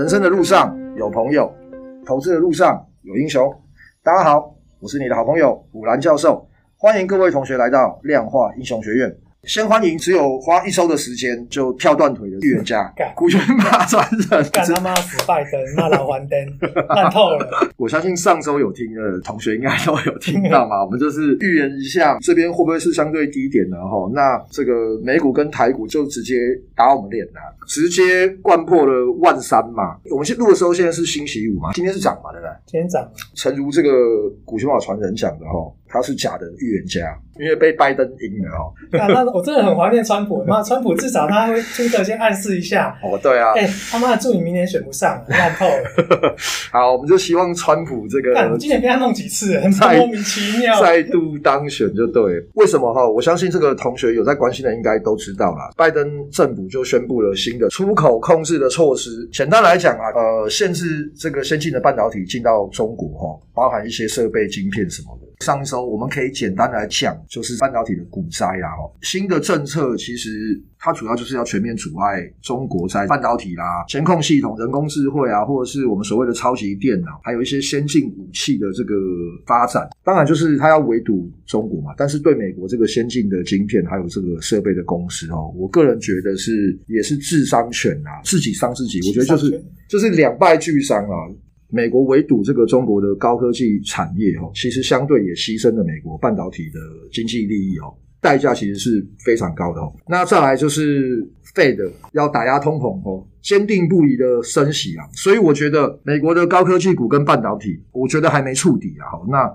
人生的路上有朋友，投资的路上有英雄。大家好，我是你的好朋友古兰教授，欢迎各位同学来到量化英雄学院。先欢迎只有花一周的时间就跳断腿的预言家，股权大传人，干他妈死拜登，骂老还灯，烂透了。我相信上周有听的同学应该都有听到嘛。我们就是预言一下这边会不会是相对低点的哈？那这个美股跟台股就直接打我们脸了，直接灌破了万三嘛。我们现录的时候现在是星期五嘛，今天是涨嘛，对不对？今天涨。诚如这个股权法传人讲的哈。他是假的预言家，因为被拜登赢了哦。啊，那我真的很怀念川普。妈，川普至少他会出的先暗示一下。哦，对啊。哎、欸，他妈的，祝你明年选不上，烂透了。好，我们就希望川普这个。看，你今年被他弄几次，很莫名其妙。再度当选就对。为什么哈？我相信这个同学有在关心的，应该都知道啦。拜登政府就宣布了新的出口控制的措施。简单来讲啊，呃，限制这个先进的半导体进到中国哈，包含一些设备、晶片什么的。上周我们可以简单来讲，就是半导体的股灾啦。哦，新的政策其实它主要就是要全面阻碍中国在半导体啦、监控系统、人工智慧啊，或者是我们所谓的超级电脑，还有一些先进武器的这个发展。当然，就是它要围堵中国嘛。但是对美国这个先进的晶片还有这个设备的公司哦，我个人觉得是也是自伤拳啊，自己伤自己。我觉得就是就是两败俱伤啊。美国围堵这个中国的高科技产业哦，其实相对也牺牲了美国半导体的经济利益哦，代价其实是非常高的哦。那再来就是 Fed 要打压通膨哦，坚定不移的升息啊，所以我觉得美国的高科技股跟半导体，我觉得还没触底啊。那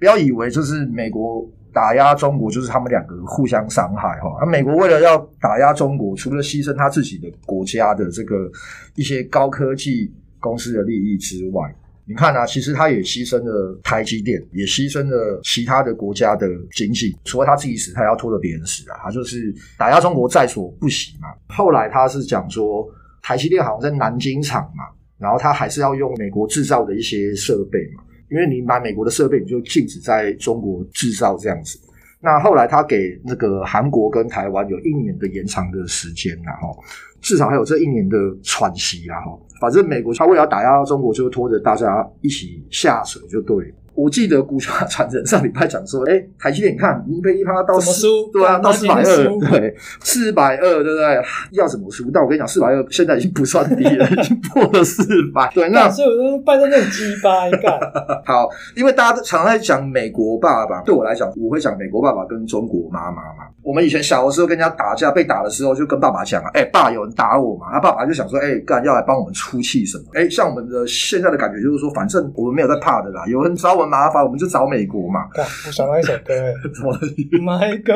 不要以为就是美国打压中国，就是他们两个互相伤害哈。而美国为了要打压中国，除了牺牲他自己的国家的这个一些高科技。公司的利益之外，你看啊，其实他也牺牲了台积电，也牺牲了其他的国家的经济。除了他自己死，他也要拖着别人死啊！他就是打压中国在所不惜嘛。后来他是讲说，台积电好像在南京厂嘛，然后他还是要用美国制造的一些设备嘛，因为你买美国的设备，你就禁止在中国制造这样子。那后来他给那个韩国跟台湾有一年的延长的时间，然后至少还有这一年的喘息啊！哈，反正美国他为了打压中国，就拖着大家一起下水，就对了。我记得股权传人上礼拜讲说，哎、欸，台积电你看，已经被一趴到四，对啊，到四百二，对，四百二，对不对？要怎么输？但我跟你讲，四百二现在已经不算低了，已经破了四百。对，那所以我说拜登那种鸡巴干。好，因为大家都常在讲美国爸爸，对我来讲，我会讲美国爸爸跟中国妈妈嘛。我们以前小的时候跟人家打架，被打的时候就跟爸爸讲啊，哎、欸，爸，有人打我嘛？他爸爸就想说，哎、欸，干要来帮我们出气什么？哎、欸，像我们的现在的感觉就是说，反正我们没有在怕的啦，有人找我。麻烦我们就找美国嘛。我想到一首歌，什么？麦哥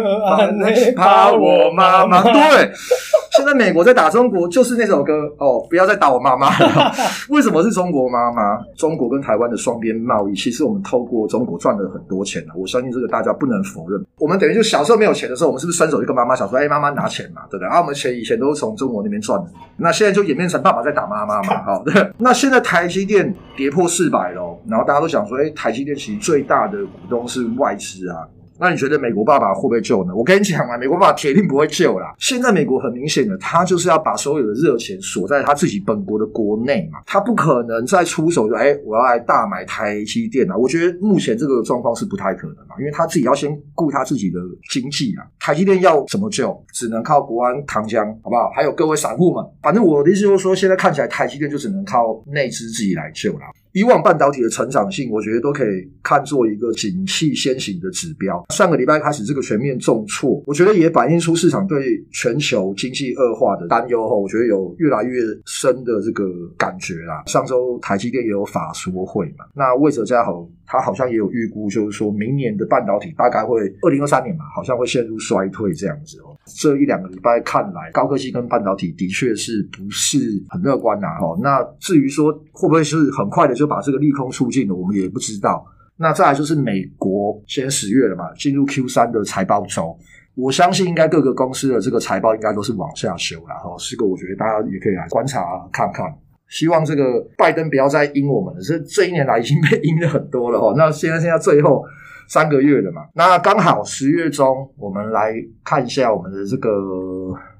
你怕我妈妈？对，现在美国在打中国，就是那首歌哦。不要再打我妈妈了。为什么是中国妈妈？中国跟台湾的双边贸易，其实我们透过中国赚了很多钱。我相信这个大家不能否认。我们等于就小时候没有钱的时候，我们是不是伸手就跟妈妈想说：“哎，妈妈拿钱嘛，对不对？”啊，我们钱以前都是从中国那边赚的。那现在就演变成爸爸在打妈妈嘛。好，对。那现在台积电跌破四百喽，然后大家都想说：“哎，台积电其实最大的股东是外资啊。”那你觉得美国爸爸会不会救呢？我跟你讲啊，美国爸爸铁定不会救啦。现在美国很明显的，他就是要把所有的热钱锁在他自己本国的国内嘛，他不可能再出手就哎，我要来大买台积电啊。我觉得目前这个状况是不太可能嘛，因为他自己要先顾他自己的经济啊。台积电要怎么救？只能靠国安糖浆，好不好？还有各位散户们，反正我的意思就是说，现在看起来台积电就只能靠内资自己来救了。以往半导体的成长性，我觉得都可以看作一个景气先行的指标。上个礼拜开始这个全面重挫，我觉得也反映出市场对全球经济恶化的担忧后，我觉得有越来越深的这个感觉啦。上周台积电也有法说会嘛，那魏哲家豪他好像也有预估，就是说明年的半导体大概会二零二三年嘛，好像会陷入衰退这样子哦。这一两个礼拜看来，高科技跟半导体的确是不是很乐观呐？哦，那至于说会不会是很快的就把这个利空出尽了，我们也不知道。那再来就是美国先十月了嘛，进入 Q 三的财报周，我相信应该各个公司的这个财报应该都是往下修了哈。是个我觉得大家也可以来观察看看。希望这个拜登不要再阴我们了，这这一年来已经被阴了很多了哈。那现在现在最后。三个月了嘛，那刚好十月中，我们来看一下我们的这个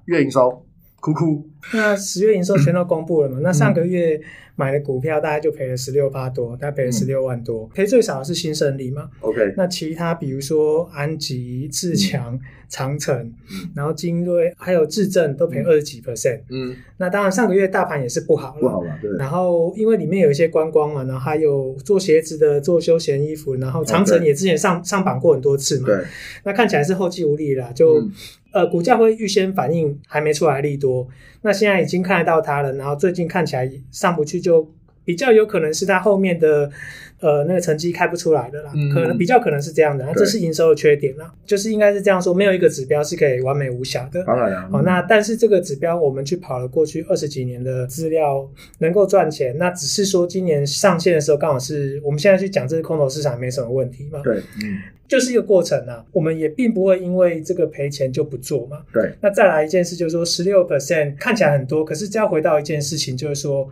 月营收，哭哭。那十月营收全都公布了嘛？那上个月买的股票大概就赔了十六趴多，大概赔了十六万多，赔最少的是新胜利嘛？OK。那其他比如说安吉、志强、长城，然后精锐还有智正都赔二十几 percent。嗯。那当然上个月大盘也是不好了，不好了。对。然后因为里面有一些观光嘛，然后还有做鞋子的、做休闲衣服，然后长城也之前上上榜过很多次嘛。对。那看起来是后继无力了，就。呃，股价会预先反应还没出来利多，那现在已经看得到它了，然后最近看起来上不去，就比较有可能是它后面的呃那个成绩开不出来的啦，嗯、可能比较可能是这样的，那这是营收的缺点啦，就是应该是这样说，没有一个指标是可以完美无瑕的。当然了，好，那但是这个指标我们去跑了过去二十几年的资料，能够赚钱，那只是说今年上线的时候刚好是我们现在去讲这个空头市场没什么问题嘛？对，嗯。就是一个过程啊，我们也并不会因为这个赔钱就不做嘛。对。那再来一件事，就是说十六 percent 看起来很多，可是只要回到一件事情，就是说。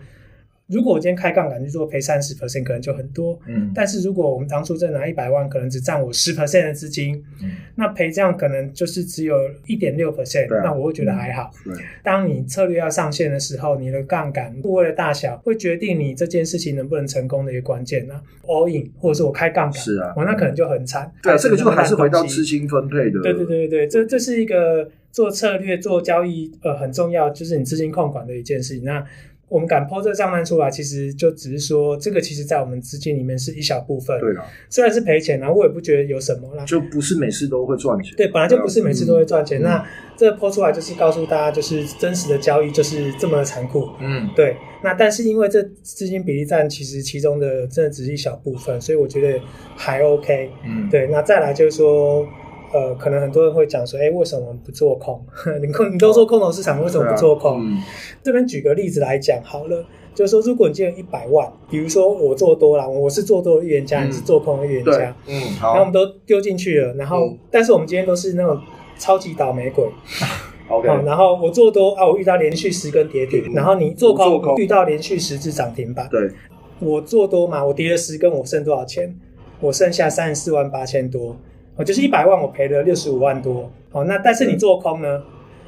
如果我今天开杠杆去做赔三十 percent，可能就很多。嗯，但是如果我们当初再拿一百万，可能只占我十 percent 的资金，嗯，那赔这样可能就是只有一点六 percent，那我会觉得还好。对，当你策略要上线的时候，你的杠杆部位的大小会决定你这件事情能不能成功的一个关键呢。all in 或者是我开杠杆，是啊，我那可能就很惨。对啊，这个就还是回到资金分配的。对对对对对，这这是一个做策略做交易呃很重要，就是你资金控管的一件事情。那我们敢抛这个账单出来，其实就只是说，这个其实在我们资金里面是一小部分。对啦，虽然是赔钱，然后我也不觉得有什么啦。就不是每次都会赚钱。对，本来就不是每次都会赚钱。嗯、那这个抛出来就是告诉大家，就是真实的交易就是这么的残酷。嗯，对。那但是因为这资金比例占其实其中的真的只是一小部分，所以我觉得还 OK。嗯，对。那再来就是说。呃，可能很多人会讲说，哎，为什么不做空？你空，你都做空头市场，为什么不做空？啊嗯、这边举个例子来讲好了，就是说，如果你今天一百万，比如说我做多了，我是做多的预言家，嗯、你是做空的预言家，嗯，好，然后我们都丢进去了，然后，嗯、但是我们今天都是那种超级倒霉鬼，OK，然后我做多啊，我遇到连续十根跌停，嗯、然后你做空，做空遇到连续十只涨停板，对，我做多嘛，我跌了十根，我剩多少钱？我剩下三十四万八千多。哦，就是一百万，我赔了六十五万多。哦，那但是你做空呢？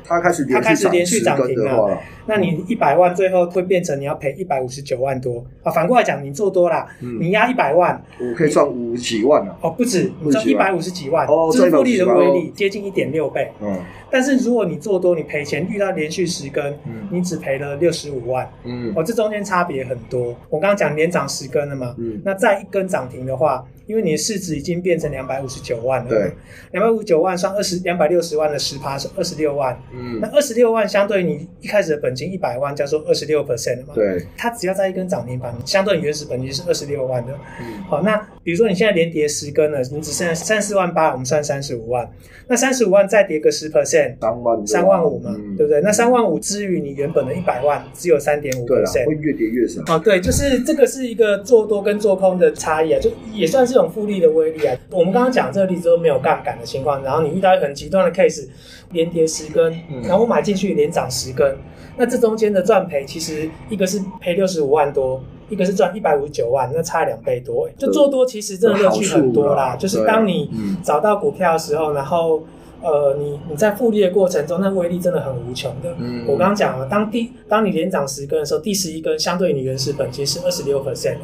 它开始连续涨停了。那你一百万最后会变成你要赔一百五十九万多啊？反过来讲，你做多啦，你压一百万，我可以赚五几万啊？哦，不止，你赚一百五十几万，支付利的威力接近一点六倍。嗯。但是如果你做多，你赔钱遇到连续十根，嗯、你只赔了六十五万，嗯，哦，这中间差别很多。我刚刚讲连涨十根了嘛，嗯，那再一根涨停的话，因为你的市值已经变成两百五十九万了，对，两百五十九万算二十两百六十万的十趴是二十六万，嗯，那二十六万相对于你一开始的本金一百万叫做二十六 percent 对，它只要在一根涨停板，相对于原始本金是二十六万的，嗯，好，那比如说你现在连跌十根了，你只剩下三四万八，我们算三十五万，那三十五万再跌个十 percent。三万三万五嘛，嗯、对不对？那三万五之于你原本的一百万，只有三点五 percent，会越跌越少。哦，对，就是这个是一个做多跟做空的差异啊，就也算是一种复利的威力啊。我们刚刚讲这个例子都没有杠杆的情况，然后你遇到一个很极端的 case，连跌十根，嗯、然后我买进去连涨十根，那这中间的赚赔其实一个是赔六十五万多，一个是赚一百五十九万，那差两倍多。就做多其实真的乐趣很多啦，啦就是当你找到股票的时候，然后。呃，你你在复利的过程中，那威力真的很无穷的。嗯，我刚刚讲了，当第当你连涨十根的时候，第十一根相对于你原始本金是二十六 percent，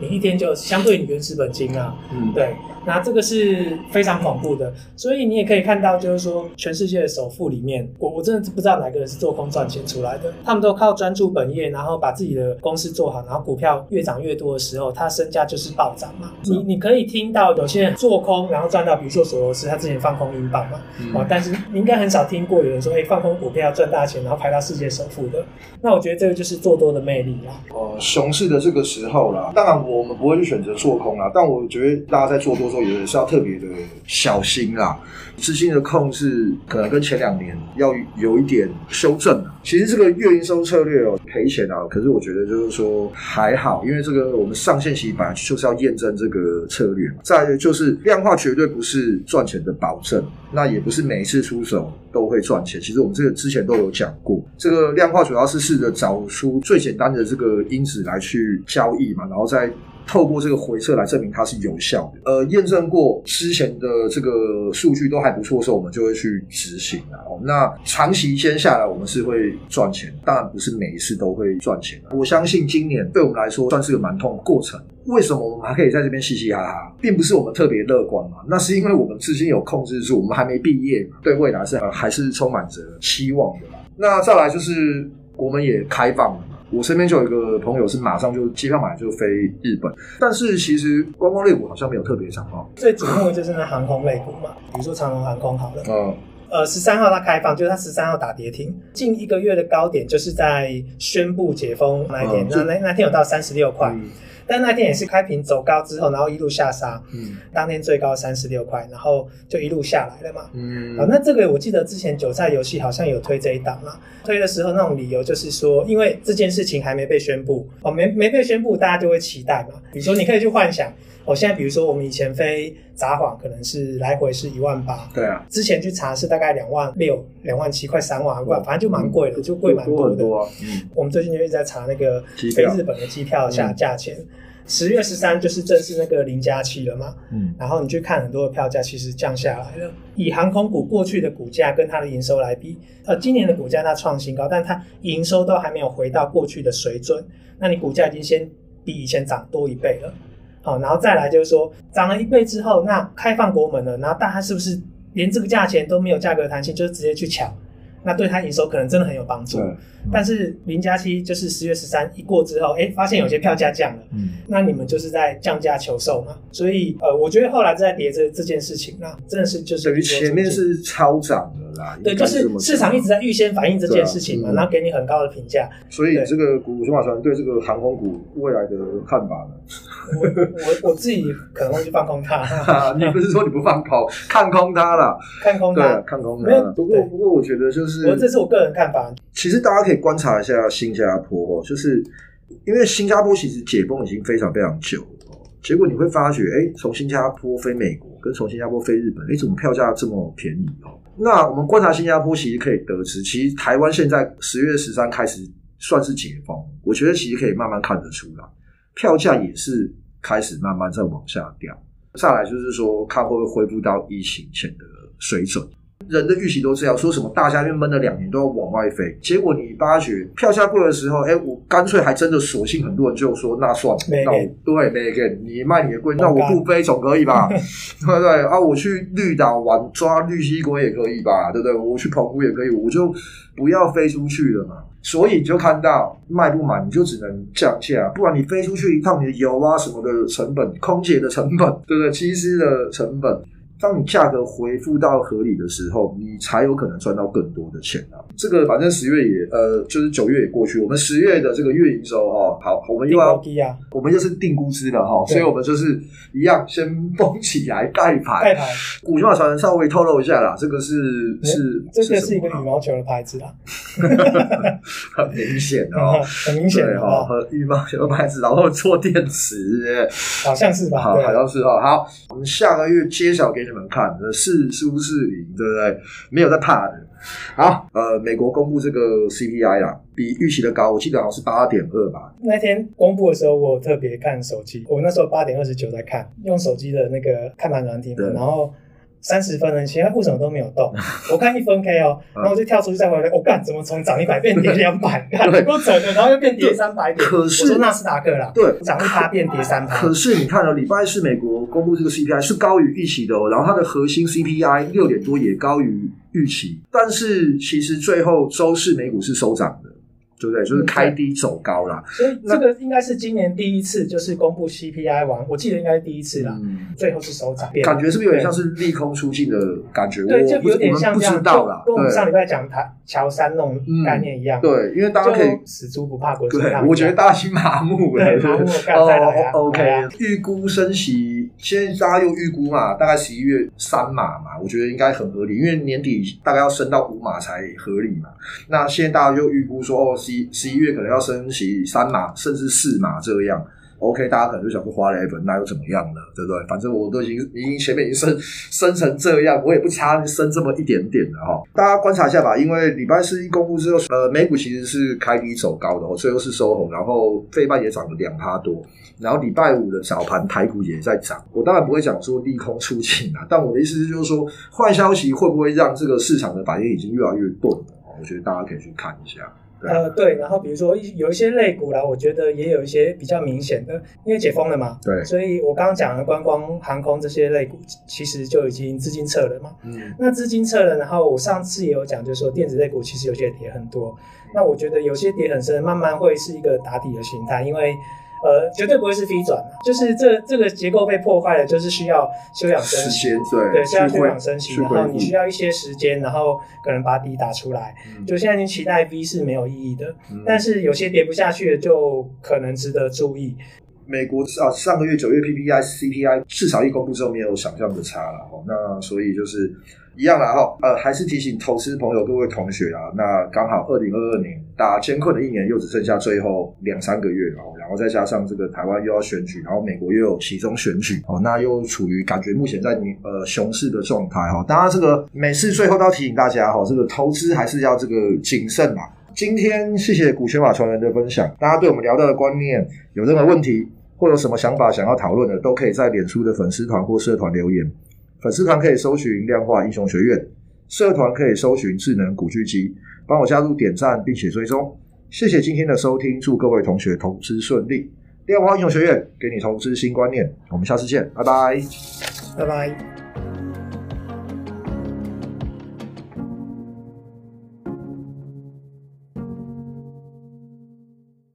你一天就相对于你原始本金啊，嗯，对。那这个是非常恐怖的，所以你也可以看到，就是说全世界的首富里面，我我真的不知道哪个人是做空赚钱出来的。他们都靠专注本业，然后把自己的公司做好，然后股票越涨越多的时候，他身价就是暴涨嘛。你你可以听到有些人做空，然后赚到，比如说索罗斯，他之前放空英镑嘛，啊，但是你应该很少听过有人说，哎，放空股票赚大钱，然后排到世界首富的。那我觉得这个就是做多的魅力啦。哦，熊市的这个时候啦，当然我们不会去选择做空啦，但我觉得大家在做多。的时候也是要特别的小心啦，资金的控制可能跟前两年要有一点修正。其实这个月营收策略哦，赔钱啊，可是我觉得就是说还好，因为这个我们上线期本来就是要验证这个策略嘛。再来就是量化绝对不是赚钱的保证，那也不不是每一次出手都会赚钱。其实我们这个之前都有讲过，这个量化主要是试着找出最简单的这个因子来去交易嘛，然后再。透过这个回测来证明它是有效的。呃，验证过之前的这个数据都还不错的时候，我们就会去执行了。哦，那长期先下来，我们是会赚钱，当然不是每一次都会赚钱。我相信今年对我们来说算是个蛮痛的过程。为什么我们还可以在这边嘻嘻哈哈，并不是我们特别乐观嘛？那是因为我们资金有控制住，我们还没毕业，对未来是还是充满着期望的。那再来就是我们也开放了嘛，我身边就有一个朋友是马上就机票买就飞日本，但是其实观光类股好像没有特别涨哦。最瞩目的就是那航空类股嘛，比如说长荣航空好了，嗯，呃，十三号它开放，就是它十三号打跌停，近一个月的高点就是在宣布解封那一天，嗯、那那那天有到三十六块。嗯但那天也是开平走高之后，然后一路下杀，嗯，当天最高三十六块，然后就一路下来了嘛，嗯，啊，那这个我记得之前韭菜游戏好像有推这一档嘛，推的时候那种理由就是说，因为这件事情还没被宣布，哦，没没被宣布，大家就会期待嘛，比如说你可以去幻想。我、哦、现在比如说，我们以前飞札幌可能是来回是一万八，对啊，之前去查是大概两万六、两万七，快三万，块，反正就蛮贵的，嗯、就贵蛮多的。多多啊、嗯，我们最近就一直在查那个飞日本的机票下价钱。十月十三就是正式那个零加七了嘛，嗯，然后你去看很多的票价，其实降下来了。以航空股过去的股价跟它的营收来比，呃，今年的股价它创新高，但它营收都还没有回到过去的水准，那你股价已经先比以前涨多一倍了。好，然后再来就是说，涨了一倍之后，那开放国门了，然后大家是不是连这个价钱都没有价格弹性，就是直接去抢？那对他营收可能真的很有帮助。嗯、但是零加七就是十月十三一过之后，哎，发现有些票价降了，嗯，那你们就是在降价求售嘛？所以呃，我觉得后来在跌这这件事情，那真的是就是等于前面是超涨的啦。对，就是市场一直在预先反映这件事情嘛，啊嗯、然后给你很高的评价。所以这个股熊马船对这个航空股未来的看法呢？我我我自己可能会去放空它。你不是说你不放空，看空它了？看空它，对，看空它。没有，不过不过，我觉得就是，我这是我个人看法。其实大家可以观察一下新加坡哦，就是因为新加坡其实解封已经非常非常久了，结果你会发觉，哎，从新加坡飞美国跟从新加坡飞日本，哎，怎么票价这么便宜哦？那我们观察新加坡，其实可以得知，其实台湾现在十月十三开始算是解封，我觉得其实可以慢慢看得出来，票价也是。开始慢慢在往下掉，再来就是说，看会不会恢复到疫情前的水准。人的预期都是这样，说什么大家因为闷了两年都要往外飞，结果你发觉票价贵的时候，哎，我干脆还真的索性很多人就说那算了，那我对没给你卖你的贵，那我不飞总可以吧？对不对啊？我去绿岛玩抓绿蠵龟也可以吧？对不对？我去澎湖也可以，我就不要飞出去了嘛。所以你就看到卖不满，你就只能降价，不然你飞出去一趟，你的油啊什么的成本、空姐的成本，对不对？机师的成本。当你价格回复到合理的时候，你才有可能赚到更多的钱啊！这个反正十月也呃，就是九月也过去，我们十月的这个月营收哦，好，我们又要，我们又是定估值了哈，所以我们就是一样先封起来盖牌。盖牌，股熊马稍微透露一下啦，这个是是这个是一个羽毛球的牌子啊，很明显哦，很明显哈，和羽毛球的牌子，然后做电池，好像是吧？好，好像是哦。好，我们下个月揭晓给。你们看，是是不是赢，对不对？没有在怕的。好，呃，美国公布这个 CPI 啦，比预期的高，我记得好像是八点二吧。那天公布的时候，我特别看手机，我那时候八点二十九在看，用手机的那个看盘软体，然后。三十分了，其他为什么都没有动？我看一分 K 哦，然后我就跳出去再回来，我、哦、干怎么从涨一百变跌两百？看不准的，然后又变跌三百点。可是纳斯达克啦，对，涨一趴变跌三趴。可是你看哦，礼拜四美国公布这个 CPI 是高于预期的哦，然后它的核心 CPI 六点多也高于预期，但是其实最后周四美股是收涨的。对不对？就是开低走高啦。所以这个应该是今年第一次，就是公布 CPI 完，我记得应该是第一次啦。嗯，最后是收涨，感觉是不是有点像是利空出尽的感觉？对，就有点像这样。不知道啦，跟我们上礼拜讲台乔山那种概念一样。对，因为大家可以死猪不怕滚。对，我觉得大家已经麻木了。麻木了。OK，预估升息，现在大家又预估嘛，大概十一月三码嘛，我觉得应该很合理，因为年底大概要升到五码才合理嘛。那现在大家又预估说，哦，十十一月可能。要升起三码甚至四码这样，OK，大家可能就想说花了一本，那又怎么样呢？对不对？反正我都已经已经前面已经升升成这样，我也不差升这么一点点的哈。大家观察一下吧，因为礼拜四一公布之后，呃，美股其实是开低走高的哦，最后是收红，然后费半也涨了两趴多，然后礼拜五的早盘台股也在涨。我当然不会讲说利空出尽啊，但我的意思是就是说，坏消息会不会让这个市场的反应已经越来越钝了？我觉得大家可以去看一下。对呃，对，然后比如说有一些类股啦，我觉得也有一些比较明显的，因为解封了嘛，对，所以我刚刚讲的观光、航空这些类股，其实就已经资金撤了嘛。嗯，那资金撤了，然后我上次也有讲，就是说电子类股其实有些跌很多，那我觉得有些跌很深，慢慢会是一个打底的形态，因为。呃，绝对不会是 V 转，就是这这个结构被破坏了，就是需要休养生息，对，对，需要休养生息，然后你需要一些时间，然后可能把底打出来。嗯、就现在你期待 V 是没有意义的，嗯、但是有些跌不下去的就可能值得注意。美国啊，上个月九月 PPI、CPI 至少一公布之后没有想象的差了哦，那所以就是。一样啦哈，呃，还是提醒投资朋友、各位同学啊，那刚好二零二二年大家艰困的一年又只剩下最后两三个月哦，然后再加上这个台湾又要选举，然后美国又有其中选举哦，那又处于感觉目前在呃熊市的状态哈。当然，这个每次最后都要提醒大家哈，这个投资还是要这个谨慎嘛。今天谢谢股权法传人的分享，大家对我们聊到的观念有任何问题或有什么想法想要讨论的，都可以在脸书的粉丝团或社团留言。粉丝团可以搜寻量化英雄学院，社团可以搜寻智能古巨基，帮我加入点赞并且追踪。谢谢今天的收听，祝各位同学投资顺利。量化英雄学院给你投资新观念，我们下次见，拜拜，拜拜。